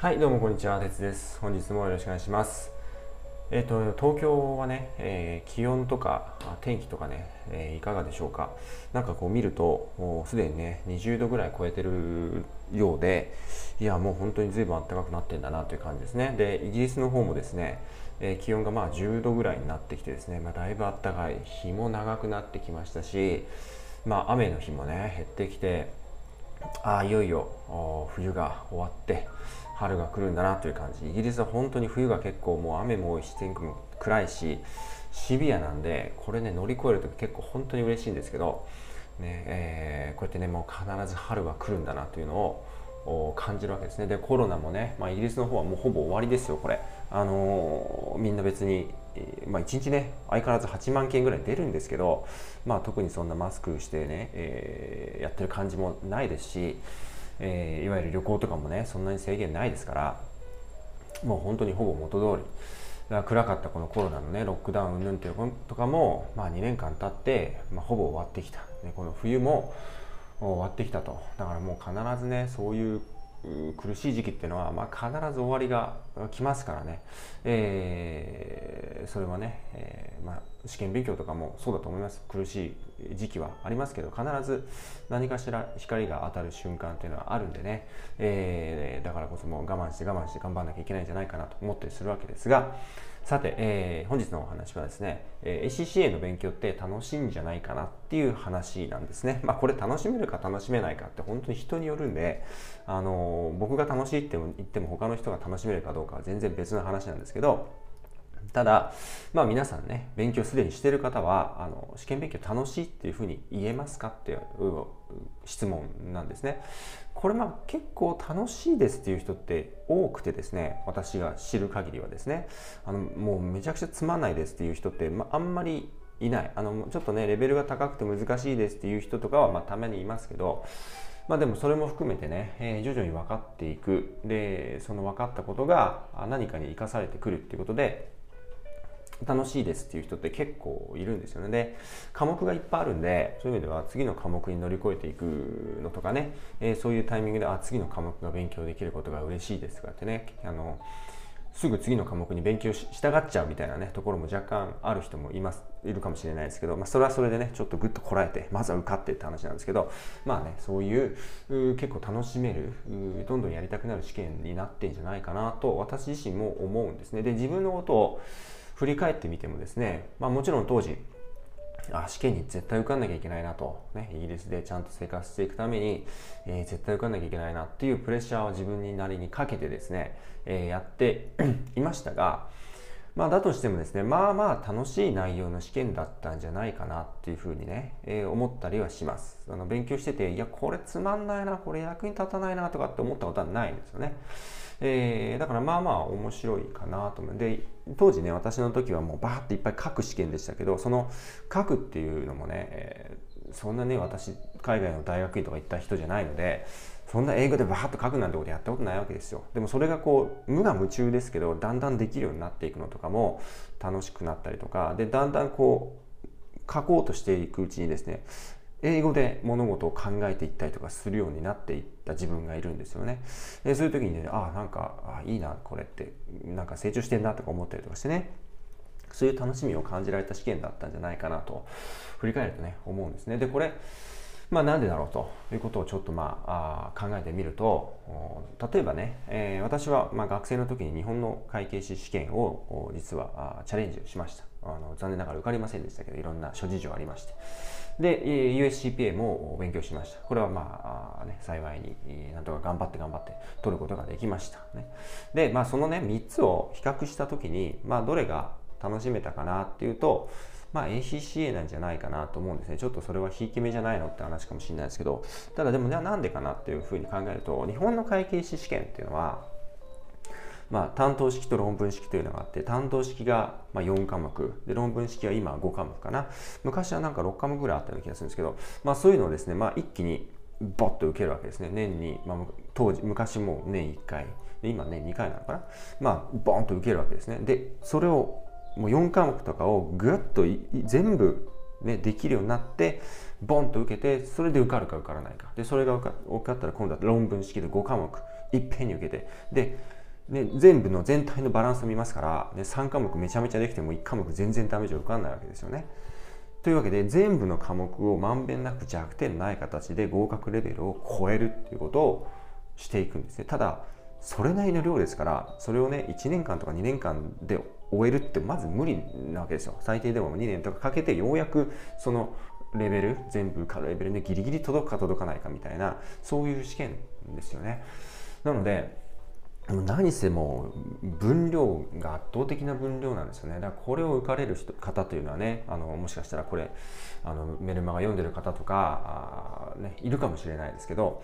はい、どうもこんにちは、鉄です。本日もよろしくお願いします。えっ、ー、と、東京はね、えー、気温とか天気とかね、えー、いかがでしょうか。なんかこう見ると、もうすでにね、20度ぐらい超えてるようで、いや、もう本当に随分暖かくなってんだなという感じですね。で、イギリスの方もですね、え気温がまあ10度ぐらいになってきてですね、まあ、だいぶ暖かい、日も長くなってきましたし、まあ、雨の日もね、減ってきて、ああ、いよいよ冬が終わって、春が来るんだなという感じ。イギリスは本当に冬が結構もう雨も多いし天気も暗いしシビアなんでこれね乗り越える時結構本当に嬉しいんですけど、ねえー、こうやってねもう必ず春が来るんだなというのを感じるわけですね。でコロナもね、まあ、イギリスの方はもうほぼ終わりですよこれ。あのー、みんな別に、まあ、1日ね相変わらず8万件ぐらい出るんですけど、まあ、特にそんなマスクしてね、えー、やってる感じもないですしえー、いわゆる旅行とかもねそんなに制限ないですからもう本当にほぼ元通り。暗かったこのコロナのねロックダウン云々ということかも、まあ、2年間経って、まあ、ほぼ終わってきた、ね、この冬も終わってきたと。だからもう必ずねそういう苦しい時期っていうのは、まあ、必ず終わりが来ますからね、えー、それはね、えーまあ、試験勉強とかもそうだと思います。苦しい時期はありますけど必ず何かしら光が当たる瞬間っていうのはあるんでね、えー、だからこそもう我慢して我慢して頑張んなきゃいけないんじゃないかなと思ったりするわけですがさて、えー、本日のお話はですね、えー、ACCA の勉強って楽しいんじゃないかなっていう話なんですね。まあこれ楽しめるか楽しめないかって本当に人によるんで、あのー、僕が楽しいって言っても他の人が楽しめるかどうかは全然別の話なんですけど、ただ、まあ皆さんね、勉強すでにしてる方は、あの、試験勉強楽しいっていうふうに言えますかっていう質問なんですね。これまあ結構楽しいですっていう人って多くてですね、私が知る限りはですね、あの、もうめちゃくちゃつまんないですっていう人って、まあんまりいない。あの、ちょっとね、レベルが高くて難しいですっていう人とかは、まあたまにいますけど、まあでもそれも含めてね、えー、徐々に分かっていく。で、その分かったことが何かに生かされてくるっていうことで、楽しいですっていう人って結構いるんですよね。で、科目がいっぱいあるんで、そういう意味では次の科目に乗り越えていくのとかね、えー、そういうタイミングで、あ、次の科目が勉強できることが嬉しいですとかってね、あの、すぐ次の科目に勉強したがっちゃうみたいなね、ところも若干ある人もいます、いるかもしれないですけど、まあ、それはそれでね、ちょっとぐっとこらえて、まずは受かってって話なんですけど、まあね、そういう結構楽しめるどんどんやりたくなる試験になってんじゃないかなと、私自身も思うんですね。で、自分のことを振り返ってみてもですね、まあ、もちろん当時あ試験に絶対受かんなきゃいけないなと、ね、イギリスでちゃんと生活していくために、えー、絶対受かんなきゃいけないなっていうプレッシャーを自分になりにかけてですね、えー、やっていましたが、まあ、だとしてもですね、まあまあ楽しい内容の試験だったんじゃないかなっていうふうにね、えー、思ったりはします。あの勉強してて、いや、これつまんないな、これ役に立たないなとかって思ったことはないんですよね。えー、だからまあまあ面白いかなと思う。で、当時ね、私の時はもうバーっていっぱい書く試験でしたけど、その書くっていうのもね、えー、そんなね、私、海外の大学院とか行った人じゃないので、そんな英語でバーッと書くなんてことやったことないわけですよ。でもそれがこう、無我夢中ですけど、だんだんできるようになっていくのとかも楽しくなったりとか、で、だんだんこう、書こうとしていくうちにですね、英語で物事を考えていったりとかするようになっていった自分がいるんですよね。でそういう時にね、ああ、なんか、あいいな、これって、なんか成長してんなとか思ったりとかしてね、そういう楽しみを感じられた試験だったんじゃないかなと、振り返るとね、思うんですね。で、これ、まあなんでだろうということをちょっとまあ考えてみると例えばね、えー、私はまあ学生の時に日本の会計士試験を実はチャレンジしました。あの残念ながら受かりませんでしたけどいろんな諸事情ありまして。で USCPA も勉強しました。これはまあね幸いになんとか頑張って頑張って取ることができました。ね。でまあそのね3つを比較した時にまあどれが楽しめたかなっていうとまあ ACCA なんじゃないかなと思うんですね。ちょっとそれはひいき目じゃないのって話かもしれないですけど、ただでも、なんでかなっていうふうに考えると、日本の会計士試験っていうのは、まあ、担当式と論文式というのがあって、担当式がまあ4科目、で論文式は今5科目かな。昔はなんか6科目ぐらいあったような気がするんですけど、まあそういうのをですね、まあ一気にボッと受けるわけですね。年に、まあ、当時、昔も年1回、で今年2回なのかな。まあ、ボンと受けるわけですね。で、それをもう4科目とかをぐっと全部、ね、できるようになってボンと受けてそれで受かるか受からないかでそれが受かったら今度は論文式で5科目いっぺんに受けてでね、全部の全体のバランスを見ますから、ね、3科目めちゃめちゃできても1科目全然ダメージを受かんないわけですよね。というわけで全部の科目をまんべんなく弱点ない形で合格レベルを超えるっていうことをしていくんですね。ただそれなりの量ですからそれをね1年間とか2年間で終えるってまず無理なわけですよ。最低でも2年とかかけてようやくそのレベル全部かレベルでギリギリ届くか届かないかみたいなそういう試験ですよね。なので何せもう分量が圧倒的な分量なんですよねだからこれを受かれる人方というのはねあのもしかしたらこれあのメルマガ読んでる方とか、ね、いるかもしれないですけど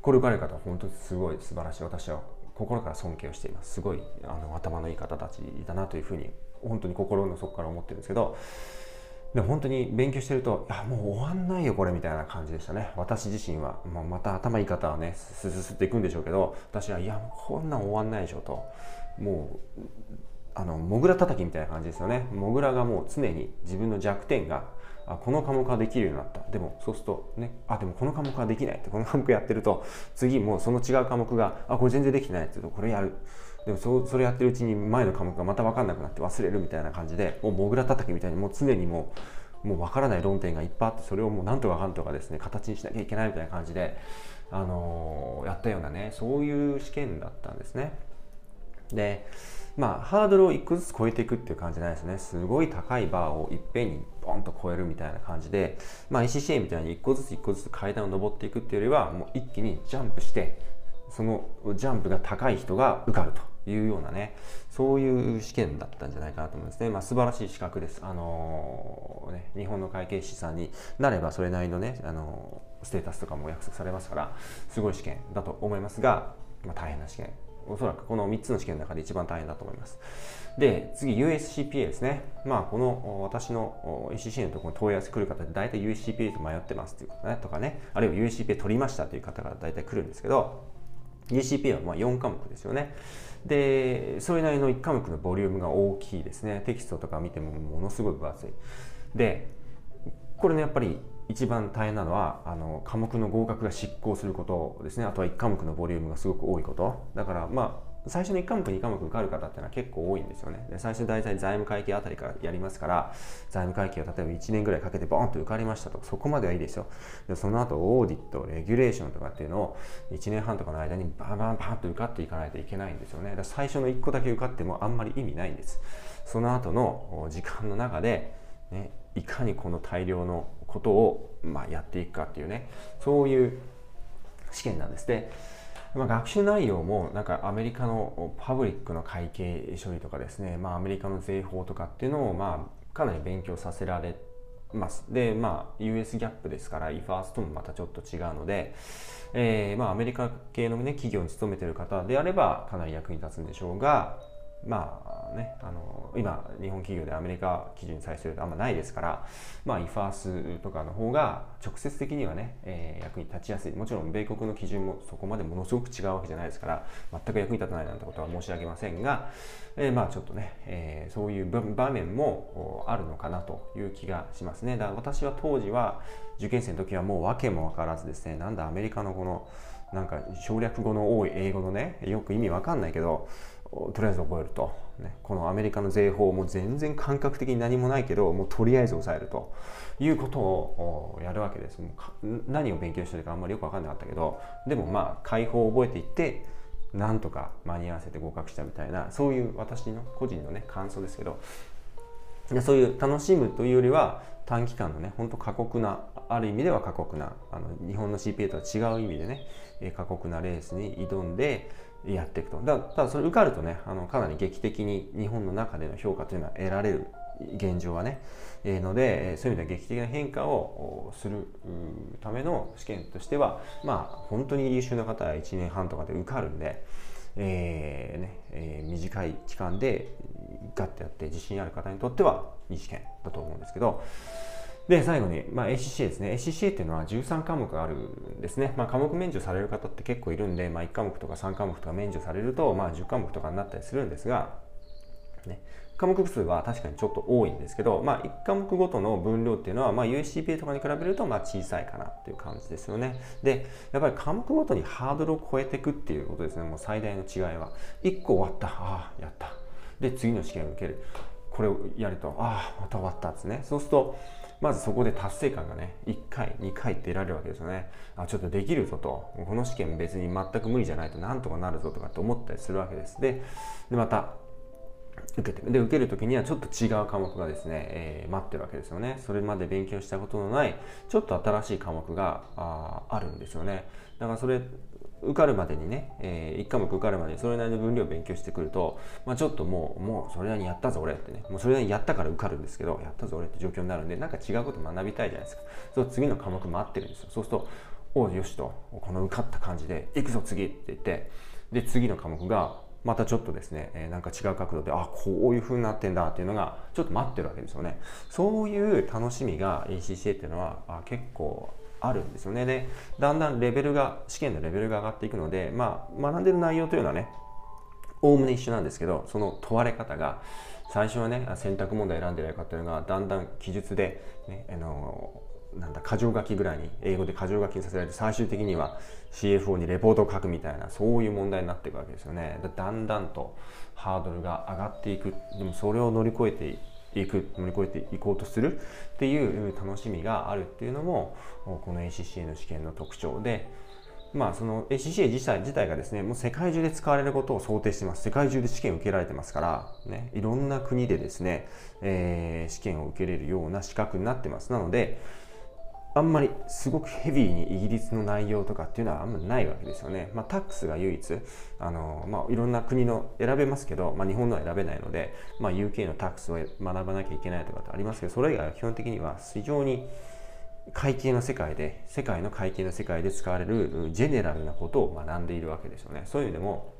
これ受かれる方は本当にすごい素晴らしい私は心から尊敬をしています。すごいあの頭のいい方たちだなというふうに本当に心の底から思ってるんですけどで本当に勉強してるといやもう終わんないよこれみたいな感じでしたね。私自身は、まあ、また頭いい方はねすすすっていくんでしょうけど私はいやこんなん終わんないでしょと。もうあのモグラ叩きみたいな感じですよね。モグラがもう常に自分の弱点があこの科目はできるようになったでもそうするとねあでもこの科目はできないってこの科目やってると次もうその違う科目があこれ全然できてないって言うとこれやるでもそそれやってるうちに前の科目がまた分かんなくなって忘れるみたいな感じでもうモグラ叩きみたいにもう常にもうもう分からない論点がいっぱいあってそれをもうなんとかかんとかですね形にしなきゃいけないみたいな感じで、あのー、やったようなねそういう試験だったんですね。でまあハードルを1個ずつ超えていくっていう感じじゃないですね。すごい高いバーをいっぺんにボンと超えるみたいな感じで、まあ、ECCA みたいに1個ずつ1個ずつ階段を上っていくっていうよりはもう一気にジャンプしてそのジャンプが高い人が受かるというようなねそういう試験だったんじゃないかなと思うんですね、まあ、素晴らしい資格です、あのー、ね、日本の会計士さんになればそれなりのね、あのー、ステータスとかも約束されますからすごい試験だと思いますが、まあ、大変な試験おそらくこの3つの試験の中で一番大変だと思います。で次 USCPA ですね。まあこの私の ECC のところに問い合わせ来る方で大体 USCPA と迷ってますということねとかね。あるいは USCPA 取りましたという方が大体来るんですけど USCPA はまあ4科目ですよね。でそれなりの1科目のボリュームが大きいですね。テキストとか見てもものすごい分厚い。でこれねやっぱり一番大変なのはあの科目の合格が執行することですね。あとは1科目のボリュームがすごく多いこと。だからまあ最初の1科目2科目受かる方っていうのは結構多いんですよね。で最初大体財務会計あたりからやりますから財務会計を例えば1年ぐらいかけてボーンと受かりましたとそこまではいいですよ。でその後オーディットレギュレーションとかっていうのを1年半とかの間にバンバンバンと受かっていかないといけないんですよね。だ最初の1個だけ受かってもあんまり意味ないんです。その後の時間の中で、ね、いかにこの大量のことを、まあ、やっていくかっていうねそういう試験なんですでまあ、学習内容もなんかアメリカのパブリックの会計処理とかですね、まあ、アメリカの税法とかっていうのをまあかなり勉強させられます。で、まあ、US ギャップですから、IFARS ともまたちょっと違うので、えー、まあ、アメリカ系のね、企業に勤めてる方であれば、かなり役に立つんでしょうが、まあね、あの今日本企業でアメリカ基準に際するとあんまないですから、まあ、イファースとかの方が直接的にはね、えー、役に立ちやすい。もちろん米国の基準もそこまでものすごく違うわけじゃないですから全く役に立たないなんてことは申し上げませんが、えー、まあちょっとね、えー、そういう場面もあるのかなという気がしますね。だから私は当時は受験生の時はもう訳も分からずですねなんだアメリカのこのなんか省略語の多い英語のねよく意味わかんないけどとりあえず覚えると、ね、このアメリカの税法も全然感覚的に何もないけどもうとりあえず抑えると。いうことをやるわけです。もう何を勉強してるかあんまりよく分かんなかったけど。でもまあ解放を覚えていってなんとか間に合わせて合格したみたいなそういう私の個人のね感想ですけど。そういう楽しむというよりは短期間のねほんと過酷なある意味では過酷なあの日本の CPA とは違う意味でね過酷なレースに挑んでやっていくと。だただそれ受かるとねあのかなり劇的に日本の中での評価というのは得られる現状はね、えー、のでそういう意味では劇的な変化をするための試験としてはまあ本当に優秀な方は1年半とかで受かるんで、えーねえー、短い期間でガッてやって自信ある方にとってはいい試験だと思うんですけどで、最後に、まあ、ACCA ですね。ACCA っていうのは13科目あるんですね。まあ、科目免除される方って結構いるんで、まあ、1科目とか3科目とか免除されると、まあ、10科目とかになったりするんですが、ね、科目数は確かにちょっと多いんですけど、まあ、1科目ごとの分量っていうのは、まあ、USCPA とかに比べるとまあ小さいかなっていう感じですよね。で、やっぱり科目ごとにハードルを超えていくっていうことですね。もう最大の違いは。1個終わった。ああ、やった。で、次の試験を受ける。これをやると、ああ、また終わったんですね。そうすると、まずそこで達成感がね、1回、2回って得られるわけですよね。あ、ちょっとできるぞと。この試験別に全く無理じゃないとなんとかなるぞとかって思ったりするわけです。で、でまた、受けてで受ける時にはちょっと違う科目がですね、えー、待ってるわけですよねそれまで勉強したことのないちょっと新しい科目がああるんですよねだからそれ受かるまでにね、えー、1科目受かるまでにそれなりの分量を勉強してくると、まあ、ちょっともうもうそれなりにやったぞ俺ってねもうそれなりにやったから受かるんですけどやったぞ俺って状況になるんでなんか違うこと学びたいじゃないですか。そう次の科目待ってるんですよ。そうするとおよしとこの受かった感じで行くぞ次って言ってで次の科目がまたちょっとですね、えー、なんか違う角度であこういう風になってんだっていうのがちょっと待ってるわけですよね。そういう楽しみが ACCA っていうのはあ結構あるんですよね。でだんだんレベルが試験のレベルが上がっていくので、まあ、学んでる内容というのはねおおむね一緒なんですけどその問われ方が最初はね選択問題選んでないかっていうのがだんだん記述で、ね、あのなんだ箇条書きぐらいに英語で箇条書きにさせられて最終的には CFO にレポートを書くみたいなそういう問題になっていくわけですよね。だんだんとハードルが上がっていく。でもそれを乗り越えてていく乗り越えていこうとするっていう楽しみがあるっていうのもこの ACCA の試験の特徴でまあその ACCA 自体自体がですねもう世界中で使われることを想定してます。世界中で試験を受けられてますからねいろんな国でですね、えー、試験を受けれるような資格になってます。なのであんまりすごくヘビーにイギリスの内容とかっていうのはあんまりないわけですよね。まあ、タックスが唯一あの、まあ、いろんな国の選べますけど、まあ、日本のは選べないので、まあ、UK のタックスを学ばなきゃいけないとかってありますけどそれ以外は基本的には非常に会計の世界で世界の会計の世界で使われるジェネラルなことを学んでいるわけですよね。そういう意味でも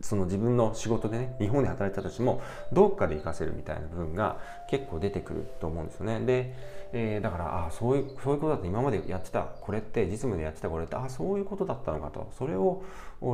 その自分の仕事でね日本で働いた人たちもどっかで活かせるみたいな部分が結構出てくると思うんですよね。で、えー、だからあそういうそういうことだと今までやってた。これって実務でやってたこれってあそういうことだったのかと。それを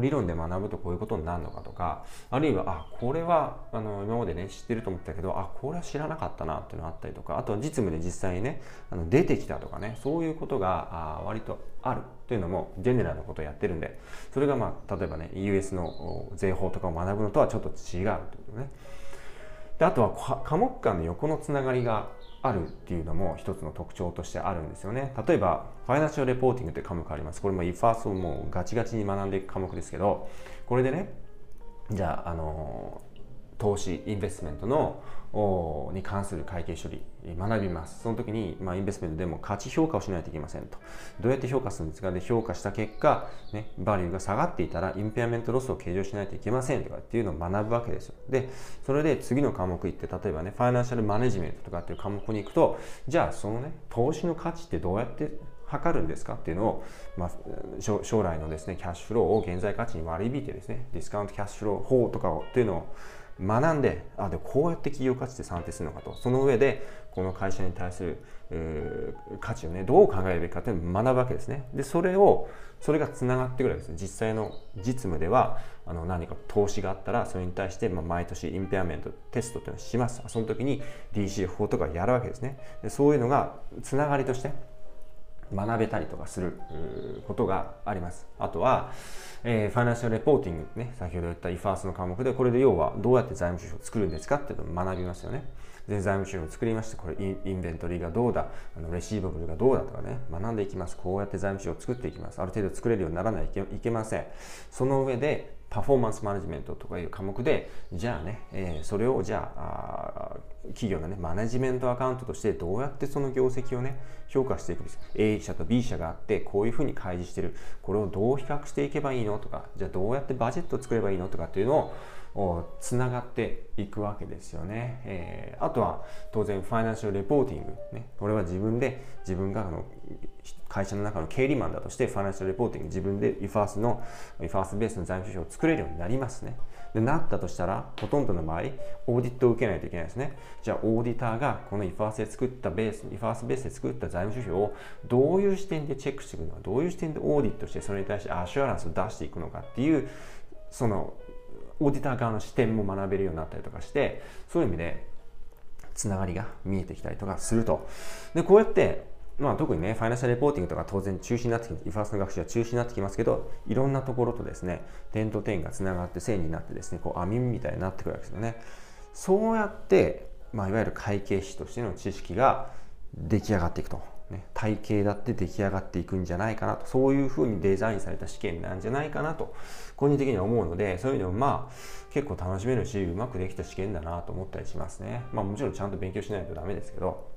理論で学ぶとこういうことになるのかとか。あるいはあこれはあの今までね知ってると思ったけどあこれは知らなかったなっていうのがあったりとか。あとは実務で実際にねあの出てきたとかね。そういうことがあ割とあるというのもジェネラルなことをやってるんで。それがまあ例えばね US の税法とかを学ぶのとはちょっと違うということね。であとは科目間の横のつながりがあるっていうのも一つの特徴としてあるんですよね。例えばファイナンシャルレポーティングという科目あります。これも IFAS をもうガチガチに学んでいく科目ですけどこれでねじゃああの投資 investment のに関する会計処理学びます。その時に、まあ、 investment でも価値評価をしないといけませんと。どうやって評価するんですかで評価した結果、ね、バリューが下がっていたら impairment loss を計上しないといけませんとかっていうのを学ぶわけですよ。でそれで次の科目行って例えばね Financial Management とかっていう科目に行くとじゃあそのね投資の価値ってどうやって測るんですかっていうのを、まあ、将来のですねキャッシュフローを現在価値に割り引いてですねディスカウントキャッシュフロー法とかをっていうのを学んであでこうやって企業価値で算定するのかと。その上でこの会社に対する、価値をねどう考えるべきかというのを学ぶわけですね。でそれをそれがつながってくるわけです。実際の実務ではあの何か投資があったらそれに対して、まあ、毎年インペアメントテストっていうのをします。その時に DCF とかやるわけですね。でそういうのがつながりとして学べたりとかすることがあります。あとは、えー、ファイナンシャルレポーティングね、先ほど言った IFRS の科目で、これで要はどうやって財務収支を作るんですかっていうのを学びますよね。で、財務収支を作りまして、これインベントリーがどうだ、あのレシーバブルがどうだとかね、学んでいきます。こうやって財務収支を作っていきます。ある程度作れるようにならないといけません。その上で、パフォーマンスマネジメントとかいう科目で、じゃあね、えー、それをじゃあ企業のね、マネジメントアカウントとしてどうやってその業績をね、評価していくんですか A 社と B 社があって、こういうふうに開示してる。これをどう比較していけばいいのとか、じゃあどうやってバジェットを作ればいいのとかっていうのをつながっていくわけですよね。えー、あとは当然ファイナンシャルレポーティング。ね、これは自分で自分がの会社の中の経理マンだとしてファイナンシャルレポーティング自分で IFAS の IFAS ベースの財務諸表を作れるようになりますね。でなったとしたらほとんどの場合オーディットを受けないといけないですねじゃあ auditor がこの IFAS で作ったベース IFAS ベースで作った財務諸表をどういう視点でチェックしていくのかどういう視点でオーディットしてそれに対して assurance を出していくのかっていうその auditor 側の視点も学べるようになったりとかしてそういう意味でつながりが見えてきたりとかするとでこうやってまあ、特にね、 Financial Reporting とか当然中心になってきます。 IFRS の学習は中心になってきますけど、いろんなところとですね、点と点がつながって線になってですね、こう網みたいになってくるわけですよね。そうやって、まあ、いわゆる会計士としての知識が出来上がっていくと。ね、体系だって出来上がっていくんじゃないかなと。そういうふうにデザインされた試験なんじゃないかなと個人的には思うのでそういう意味でもまあ結構楽しめるしうまくできた試験だなと思ったりしますね。まあもちろんちゃんと勉強しないとダメですけど、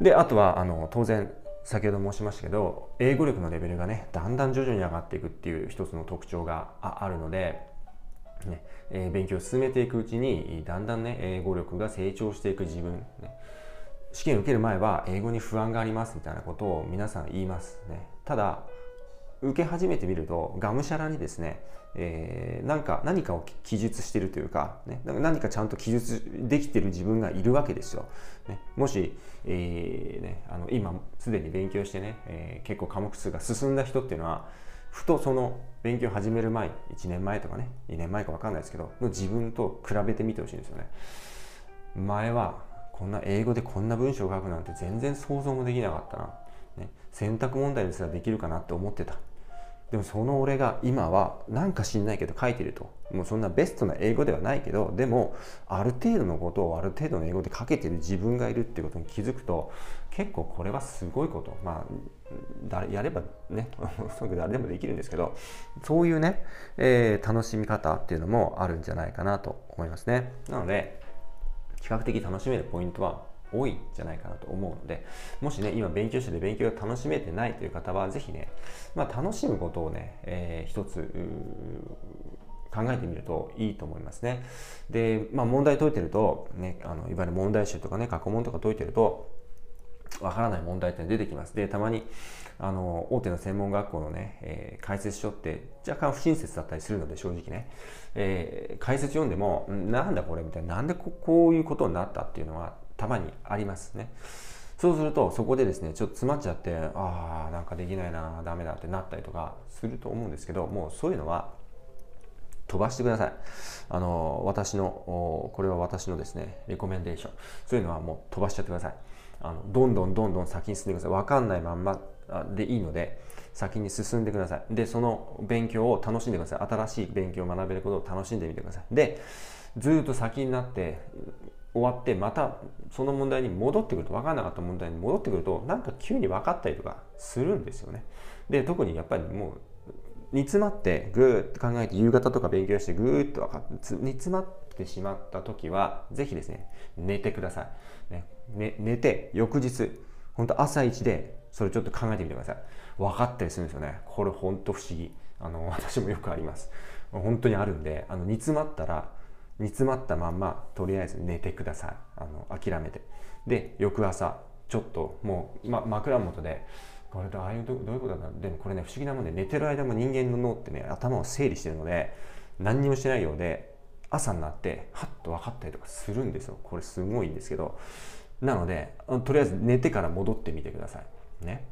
であとはあの当然先ほど申しましたけど英語力のレベルがねだんだん徐々に上がっていくっていう一つの特徴があるのでねえー、勉強を進めていくうちにだんだんね英語力が成長していく自分、ね、試験受ける前は英語に不安がありますみたいなことを皆さん言いますね。ただ受け始めてみるとがむしゃらにですね、えー、なんか何かを記述してるというか,、ね、何かちゃんと記述できてる自分がいるわけですよ、ね、もし、えーね、あの今すでに勉強してね、えー、結構科目数が進んだ人っていうのはふとその勉強始める前1年前とかね2年前か分かんないですけどの自分と比べてみてほしいんですよね。前はこんな英語でこんな文章を書くなんて全然想像もできなかったな、ね、選択問題ですらできるかなって思ってた。でもその俺が今はなんか知んないけど書いてると。もうそんなベストな英語ではないけどでもある程度のことをある程度の英語で書けてる自分がいるっていうことに気づくと結構これはすごいこと。まあやればね おそく誰でもできるんですけどそういうね、えー、楽しみ方っていうのもあるんじゃないかなと思いますね。なので比較的楽しめるポイントは多いんじゃないかなと思うのでもしね今勉強してて勉強が楽しめてないという方は是非ね、まあ、楽しむことをね、えー、一つ考えてみるといいと思いますね。で、まあ、問題解いてると、ね、あのいわゆる問題集とかね過去問とか解いてるとわからない問題点出てきます。で、たまにあの大手の専門学校のね、えー、解説書って若干不親切だったりするので正直ね、えー、解説読んでもなんだこれみたいななんでこういうことになったっていうのはたまにありますね。そうするとそこでですねちょっと詰まっちゃってああなんかできないなダメだってなったりとかすると思うんですけどもうそういうのは飛ばしてください。あの私のこれは私のですねレコメンデーションそういうのはもう飛ばしちゃってください。あのどんどんどんどん先に進んでください分かんないまんまでいいので先に進んでください。でその勉強を楽しんでください。新しい勉強を学べることを楽しんでみてください。でずっと先になって終わってまたその問題に戻ってくると分からなかった問題に戻ってくるとなんか急に分かったりとかするんですよね。で特にやっぱりもう煮詰まってぐーっと考えて夕方とか勉強してぐーっと分かっ煮詰まってしまった時はぜひですね寝てください、ね、ね、寝て翌日本当朝一でそれちょっと考えてみてください。分かったりするんですよね。これ本当不思議。あの 私もよくあります。本当にあるんであの煮詰まったら煮詰まったまんまとりあえず寝てください。あの諦めて。で翌朝ちょっともう、ま、枕元でこれどういうどういうことだでもこれね不思議なもんで寝てる間も人間の脳ってね頭を整理してるので何にもしてないようで朝になってハッと分かったりとかするんですよ。これすごいんですけどなのでとりあえず寝てから戻ってみてください。ね。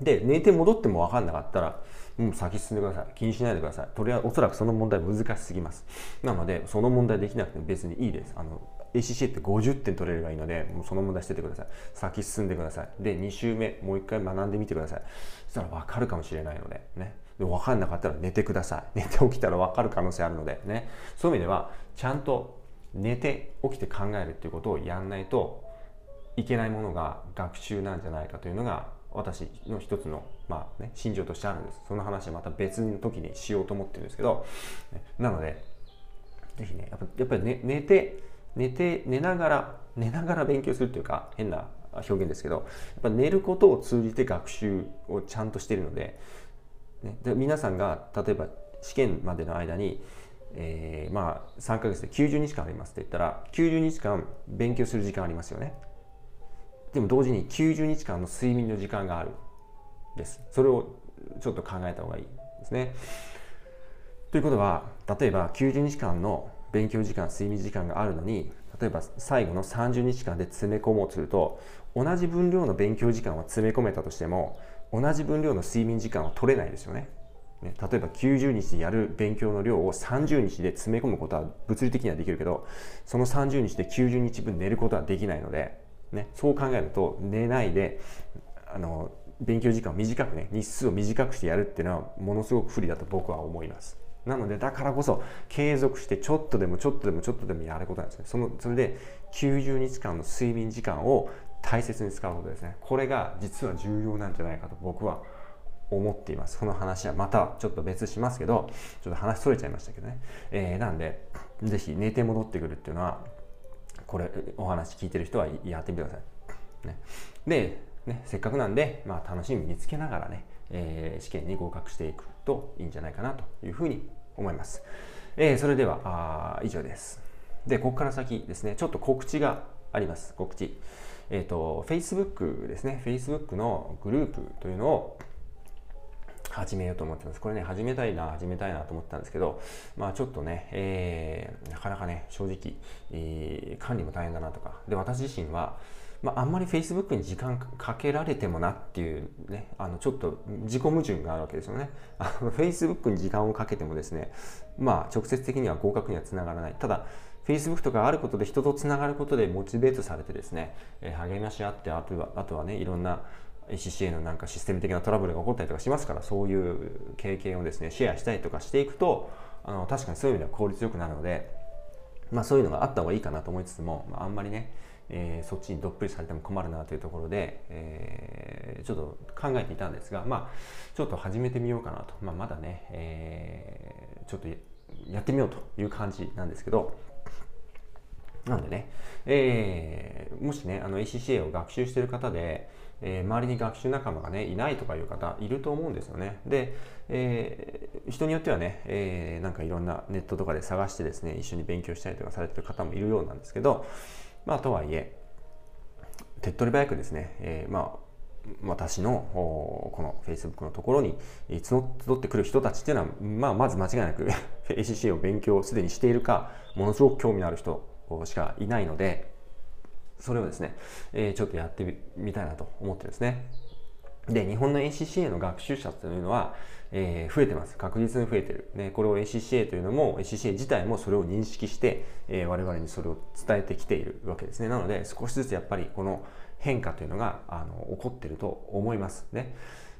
で寝て戻っても分かんなかったらもう先進んでください。気にしないでください。とりあえずおそらくその問題難しすぎます。なのでその問題できなくても別にいいです。あの ACCA って50点取れればいいのでもうその問題しててください。先進んでください。で2週目もう一回学んでみてください。そしたら分かるかもしれないのでね。で分かんなかったら寝てください。寝て起きたら分かる可能性あるのでね。そういう意味ではちゃんと寝て起きて考えるっていうことをやんないといけないものが学習なんじゃないかというのが私の一つの、まあね、心情としてあるんです。その話はまた別の時にしようと思ってるんですけどなのでぜひねやっぱやっぱり、ね、寝て寝て寝ながら寝ながら勉強するというか変な表現ですけどやっぱ寝ることを通じて学習をちゃんとしてるので,、ね、で皆さんが例えば試験までの間にえー、まあ3ヶ月で90日間ありますって言ったら90日間勉強する時間ありますよね。でも同時に90日間の睡眠の時間があるです。それをちょっと考えた方がいいですね。ということは例えば90日間の勉強時間睡眠時間があるのに例えば最後の30日間で詰め込もうとすると同じ分量の勉強時間を詰め込めたとしても同じ分量の睡眠時間は取れないですよね。ね、例えば90日でやる勉強の量を30日で詰め込むことは物理的にはできるけどその30日で90日分寝ることはできないので、ね、そう考えると寝ないであの勉強時間を短くね日数を短くしてやるっていうのはものすごく不利だと僕は思います。なのでだからこそ継続してちょっとでもちょっとでもちょっとでもやることなんですね。そのそれで90日間の睡眠時間を大切に使うことですね。これが実は重要なんじゃないかと僕は思っています。この話はまたちょっと別しますけどちょっと話それちゃいましたけどね、えー、なんで是非寝て戻ってくるっていうのはこれお話聞いてる人はやってみてください、ね、で、ね、せっかくなんで、まあ、楽しみ見つけながらね、えー、試験に合格していくといいんじゃないかなというふうに思います、えー、それではあ以上です。でここから先ですね。ちょっと告知があります。告知。えっ、ー、と Facebook ですね。Facebook のグループというのを始めようと思ってます。これね、始めたいな、始めたいなと思ったんですけど、まあちょっとね、えー、なかなかね、正直、えー、管理も大変だなとか。で、私自身は、まあ、あんまり Facebook に時間かけられてもなっていうね、あのちょっと自己矛盾があるわけですよね。Facebook に時間をかけてもですね、まあ直接的には合格にはつながらない。ただ、Facebook とかあることで人とつながることでモチベートされてですね、えー、励まし合ってあとはあとはねいろんな CCA のなんかシステム的なトラブルが起こったりとかしますからそういう経験をですねシェアしたりとかしていくとあの確かにそういう意味では効率よくなるので、まあ、そういうのがあった方がいいかなと思いつつも、まあ、あんまりね、えー、そっちにどっぷりされても困るなというところで、えー、ちょっと考えていたんですが、まあ、ちょっと始めてみようかなと、まあ、まだね、えー、ちょっとやってみようという感じなんですけど。なんでね、えー、もしねあの ACCA を学習している方でえー、周りに学習仲間がねいないとかいう方いると思うんですよね。で、えー、人によってはね、えー、なんかいろんなネットとかで探してですね一緒に勉強したりとかされてる方もいるようなんですけどまあとはいえ手っ取り早くですね、えー、まあ私のこの Facebook のところに募ってくる人たちっていうのは、まあ、まず間違いなく ACC を勉強すでにしているかものすごく興味のある人しかいないのでそれをですね、えー、ちょっとやってみたいなと思ってですね。で、日本の ACCA の学習者というのは、えー、増えてます。確実に増えてる。ね、これを ACCA というのも、ACCA 自体もそれを認識して、えー、我々にそれを伝えてきているわけですね。なので、少しずつやっぱりこの変化というのがあの起こってると思いますね。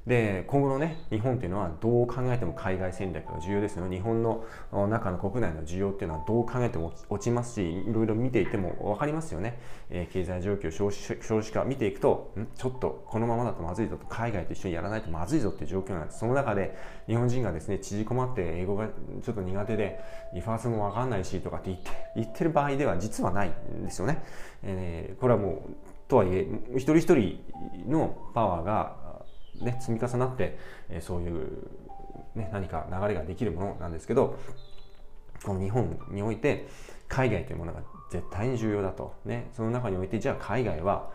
で今後のね日本というのはどう考えても海外戦略が重要ですよ日本の中の国内の需要っていうのはどう考えても落ちますしいろいろ見ていても分かりますよね、えー、経済状況少子少子化見ていくとん？ちょっとこのままだとまずいぞと。海外と一緒にやらないとまずいぞっていう状況なんです。その中で日本人がですね縮こまって英語がちょっと苦手でリファースも分かんないしとかって言って言ってる場合では実はないんですよね、えー、これはもうとはいえ一人一人のパワーがね、積み重なって、えそういう、ね、何か流れができるものなんですけどこの日本において海外というものが絶対に重要だと、ね、その中においてじゃあ海外は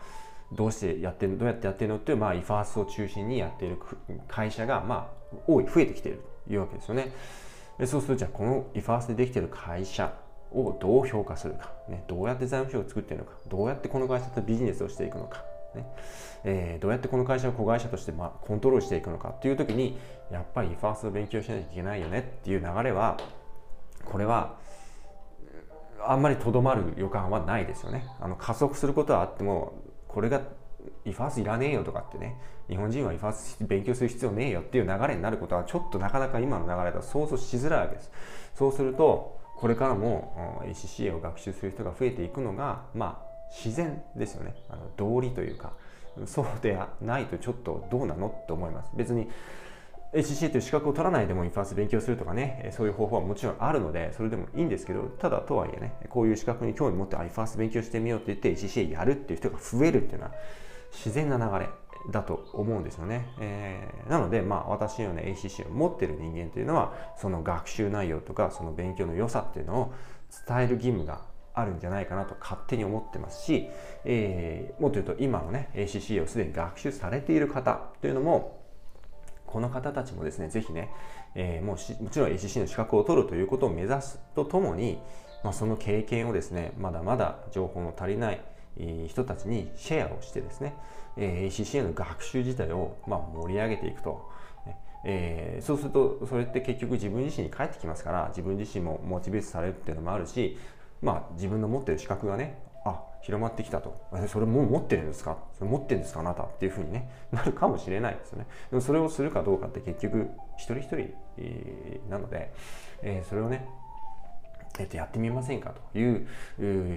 どうしてやってるどうやってやってるのっていう、まあ、イファースを中心にやっている会社が、まあ、多い増えてきているというわけですよね。でそうするとじゃあこのイファースでできている会社をどう評価するか、ね、どうやって財務省を作っているのか。どうやってこの会社とビジネスをしていくのか。ね。えー、どうやってこの会社を子会社としてまコントロールしていくのかっていう時にやっぱりファーストを勉強しないといけないよねっていう流れはこれはあんまりとどまる予感はないですよね。あの加速することはあってもこれがイファースいらねえよとかってね日本人はイファース勉強する必要ねえよっていう流れになることはちょっとなかなか今の流れだと想像しづらいわけです。そうするとこれからも ACCA を学習する人が増えていくのがまあ自然ですよね。あの道理というかそうでないとちょっとどうなのって思います。別に HCC という資格を取らないでもインファース勉強するとかねそういう方法はもちろんあるのでそれでもいいんですけどただとはいえねこういう資格に興味持って iFirst 勉強してみようって言って HCA やるっていう人が増えるっていうのは自然な流れだと思うんですよね、えー、なのでまあ私のような ACC を持ってる人間というのはその学習内容とかその勉強の良さっていうのを伝える義務があるんじゃないかなと勝手に思ってますし、えー、もっと言うと今のね ACCA をすでに学習されている方というのもこの方たちもですね、ぜひね、えー、もうもちろん ACC の資格を取るということを目指すとともに、まあ、その経験をですね、まだまだ情報の足りない人たちにシェアをしてですね、えー、ACCA の学習自体をまあ盛り上げていくと。えー、そうするとそれって結局自分自身に返ってきますから自分自身もモチベートされるっていうのもあるしまあ自分の持ってる資格がねあ広まってきたと。それもう持ってるんですか？それ持ってるんですかあなたっていうふうに、ね、なるかもしれないですよね。でもそれをするかどうかって結局一人一人、なので、えー、それをねえっと、やってみませんかという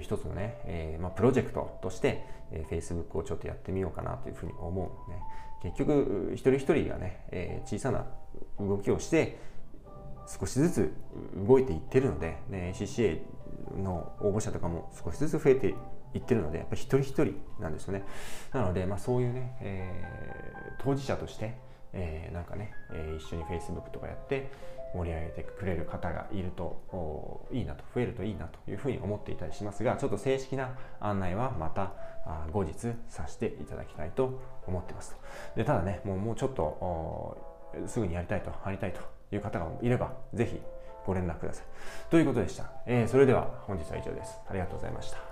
一つのね、えーまあ、プロジェクトとして、えー、Facebook をちょっとやってみようかなというふうに思うね結局一人一人がね、えー、小さな動きをして少しずつ動いていってるので、ね、CCA の応募者とかも少しずつ増えていってるのでやっぱり一人一人なんですよね。なので、まあ、そういうね、えー、当事者として、えー、なんかね、えー、一緒に Facebook とかやって盛り上げてくれる方がいるといいなと増えるといいなというふうに思っていたりしますがちょっと正式な案内はまた後日させていただきたいと思ってますでただねもうもうちょっとすぐにやりたいとやりたいという方がいればぜひご連絡ください。ということでした、えー、それでは本日は以上です。ありがとうございました。